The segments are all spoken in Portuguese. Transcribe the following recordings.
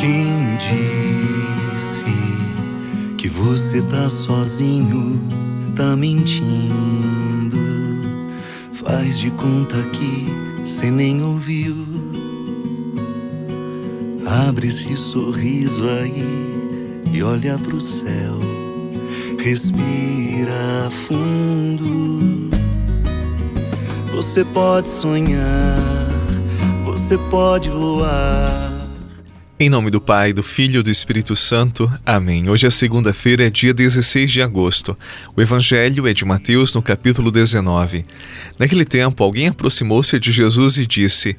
Quem disse que você tá sozinho, tá mentindo. Faz de conta que cê nem ouviu. Abre esse sorriso aí e olha pro céu. Respira fundo. Você pode sonhar, você pode voar. Em nome do Pai, do Filho e do Espírito Santo. Amém. Hoje é segunda-feira, é dia 16 de agosto. O Evangelho é de Mateus, no capítulo 19. Naquele tempo, alguém aproximou-se de Jesus e disse: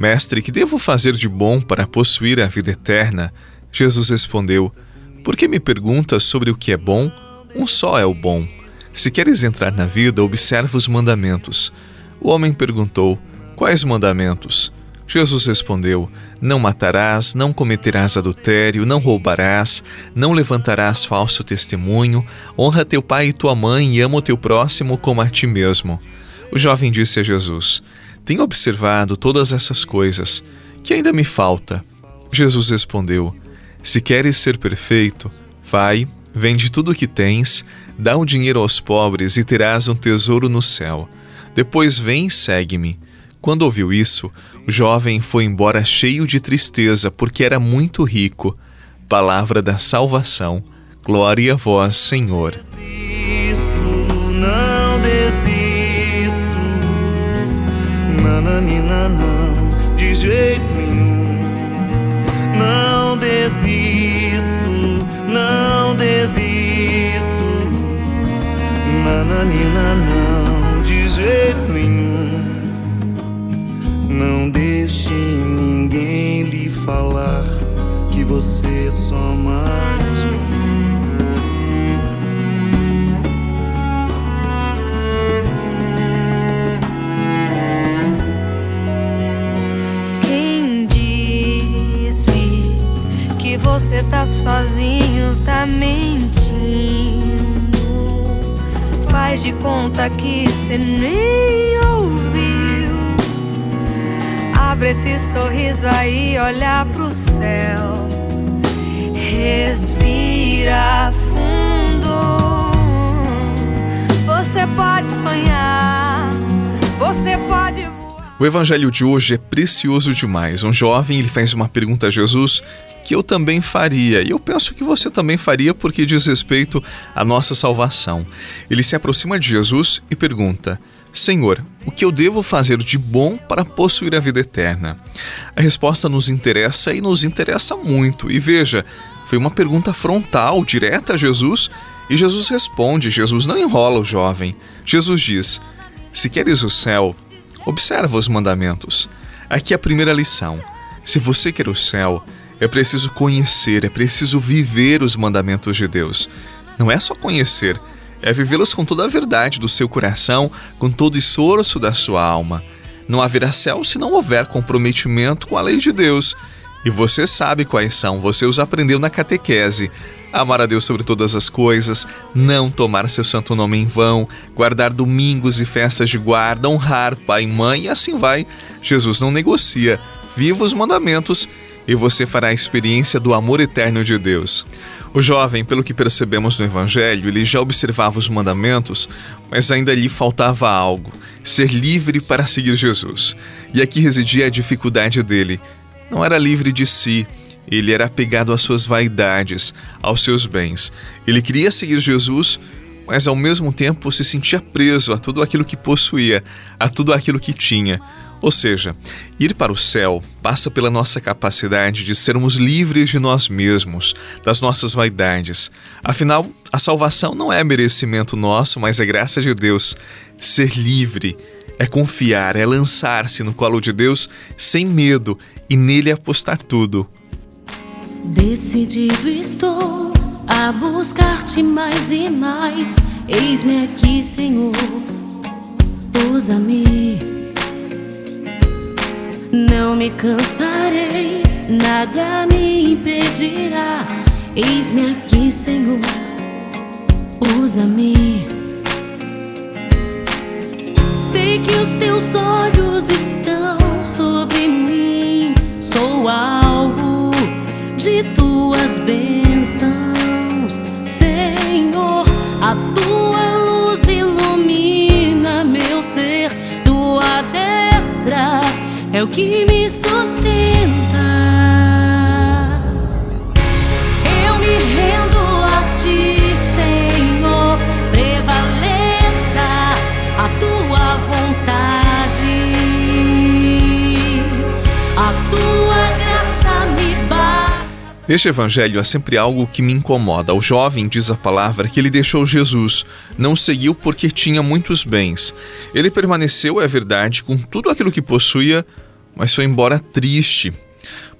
Mestre, que devo fazer de bom para possuir a vida eterna? Jesus respondeu: Por que me perguntas sobre o que é bom? Um só é o bom. Se queres entrar na vida, observa os mandamentos. O homem perguntou: Quais mandamentos? Jesus respondeu: Não matarás, não cometerás adultério, não roubarás, não levantarás falso testemunho, honra teu pai e tua mãe e ama o teu próximo como a ti mesmo. O jovem disse a Jesus: Tenho observado todas essas coisas. Que ainda me falta? Jesus respondeu: Se queres ser perfeito, vai, vende tudo o que tens, dá o dinheiro aos pobres e terás um tesouro no céu. Depois vem e segue-me. Quando ouviu isso, o jovem foi embora cheio de tristeza, porque era muito rico. Palavra da salvação. Glória a vós, Senhor. Não desisto, nananina, não, de jeito nenhum. Você só mais um. Quem disse que você tá sozinho, tá mentindo. Faz de conta que cê nem ouviu. Abre esse sorriso aí, olha pro céu. O evangelho de hoje é precioso demais. Um jovem ele faz uma pergunta a Jesus que eu também faria, e eu penso que você também faria porque diz respeito à nossa salvação. Ele se aproxima de Jesus e pergunta: Senhor, o que eu devo fazer de bom para possuir a vida eterna? A resposta nos interessa e nos interessa muito. E veja, foi uma pergunta frontal, direta a Jesus, e Jesus responde. Jesus não enrola o jovem. Jesus diz: Se queres o céu, observa os mandamentos. Aqui é a primeira lição. Se você quer o céu, é preciso conhecer, é preciso viver os mandamentos de Deus. Não é só conhecer, é vivê-los com toda a verdade do seu coração, com todo o esforço da sua alma. Não haverá céu se não houver comprometimento com a lei de Deus. E você sabe quais são, você os aprendeu na catequese. Amar a Deus sobre todas as coisas, não tomar seu santo nome em vão, guardar domingos e festas de guarda, honrar pai e mãe, e assim vai. Jesus não negocia. Viva os mandamentos e você fará a experiência do amor eterno de Deus. O jovem, pelo que percebemos no Evangelho, ele já observava os mandamentos, mas ainda lhe faltava algo: ser livre para seguir Jesus. E aqui residia a dificuldade dele. Não era livre de si, ele era apegado às suas vaidades, aos seus bens. Ele queria seguir Jesus, mas ao mesmo tempo se sentia preso a tudo aquilo que possuía, a tudo aquilo que tinha. Ou seja, ir para o céu passa pela nossa capacidade de sermos livres de nós mesmos, das nossas vaidades. Afinal, a salvação não é merecimento nosso, mas é graça de Deus. Ser livre é confiar, é lançar-se no colo de Deus sem medo e nele apostar tudo. Decidido estou a buscar-te mais e mais. Eis-me aqui, Senhor, usa-me. Não me cansarei, nada me impedirá. Eis-me aqui, Senhor, usa-me. Sei que os teus olhos estão é o que me sustenta. Este evangelho é sempre algo que me incomoda. O jovem diz a palavra que ele deixou Jesus, não seguiu porque tinha muitos bens. Ele permaneceu, é verdade, com tudo aquilo que possuía, mas foi embora triste.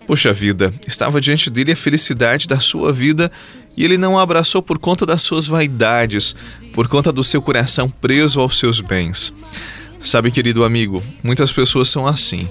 Poxa vida, estava diante dele a felicidade da sua vida e ele não a abraçou por conta das suas vaidades, por conta do seu coração preso aos seus bens. Sabe, querido amigo, muitas pessoas são assim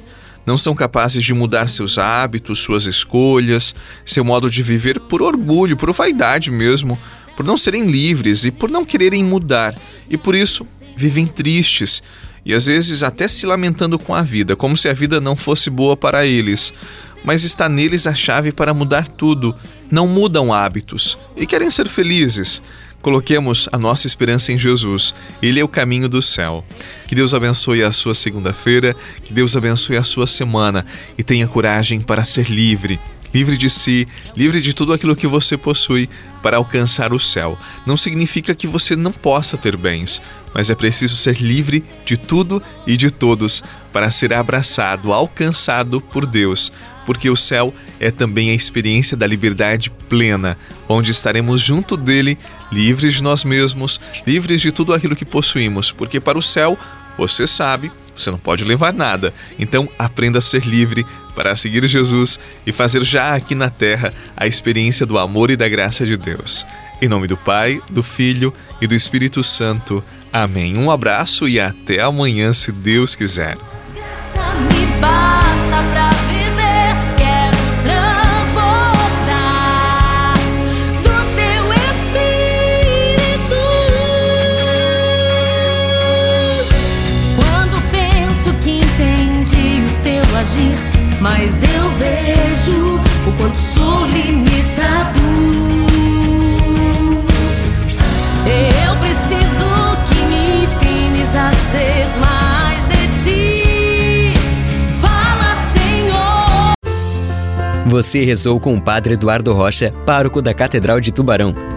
não são capazes de mudar seus hábitos, suas escolhas, seu modo de viver por orgulho, por vaidade mesmo, por não serem livres e por não quererem mudar, e por isso vivem tristes e às vezes até se lamentando com a vida, como se a vida não fosse boa para eles. Mas está neles a chave para mudar tudo. Não mudam hábitos e querem ser felizes. Coloquemos a nossa esperança em Jesus. Ele é o caminho do céu. Que Deus abençoe a sua segunda-feira, que Deus abençoe a sua semana e tenha coragem para ser livre. Livre de si, livre de tudo aquilo que você possui para alcançar o céu. Não significa que você não possa ter bens, mas é preciso ser livre de tudo e de todos para ser abraçado, alcançado por Deus, porque o céu é também a experiência da liberdade plena, onde estaremos junto dele, livres de nós mesmos, livres de tudo aquilo que possuímos, porque para o céu, você sabe, você não pode levar nada. Então, aprenda a ser livre para seguir Jesus e fazer já aqui na terra a experiência do amor e da graça de Deus. Em nome do Pai, do Filho e do Espírito Santo. Amém. Um abraço e até amanhã, se Deus quiser. Mas eu vejo o quanto sou limitado. Eu preciso que me ensines a ser mais de ti. Fala, Senhor. Você rezou com o Padre Eduardo Rocha, pároco da Catedral de Tubarão.